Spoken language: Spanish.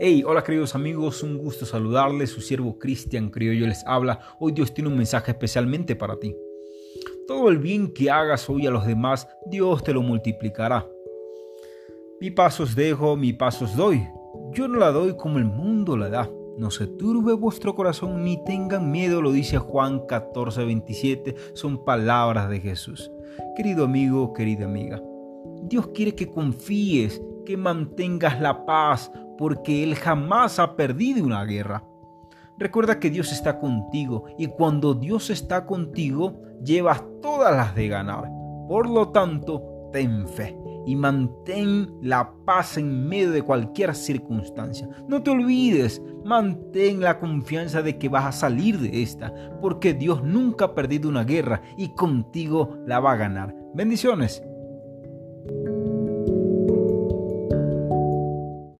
Hey, hola queridos amigos, un gusto saludarles, su siervo Cristian Criollo les habla. Hoy Dios tiene un mensaje especialmente para ti. Todo el bien que hagas hoy a los demás, Dios te lo multiplicará. Mi pasos dejo, mi pasos doy. Yo no la doy como el mundo la da. No se turbe vuestro corazón ni tengan miedo, lo dice Juan 14, 27. Son palabras de Jesús. Querido amigo, querida amiga, Dios quiere que confíes, que mantengas la paz, porque Él jamás ha perdido una guerra. Recuerda que Dios está contigo y cuando Dios está contigo, llevas todas las de ganar. Por lo tanto, ten fe y mantén la paz en medio de cualquier circunstancia. No te olvides, mantén la confianza de que vas a salir de esta, porque Dios nunca ha perdido una guerra y contigo la va a ganar. Bendiciones.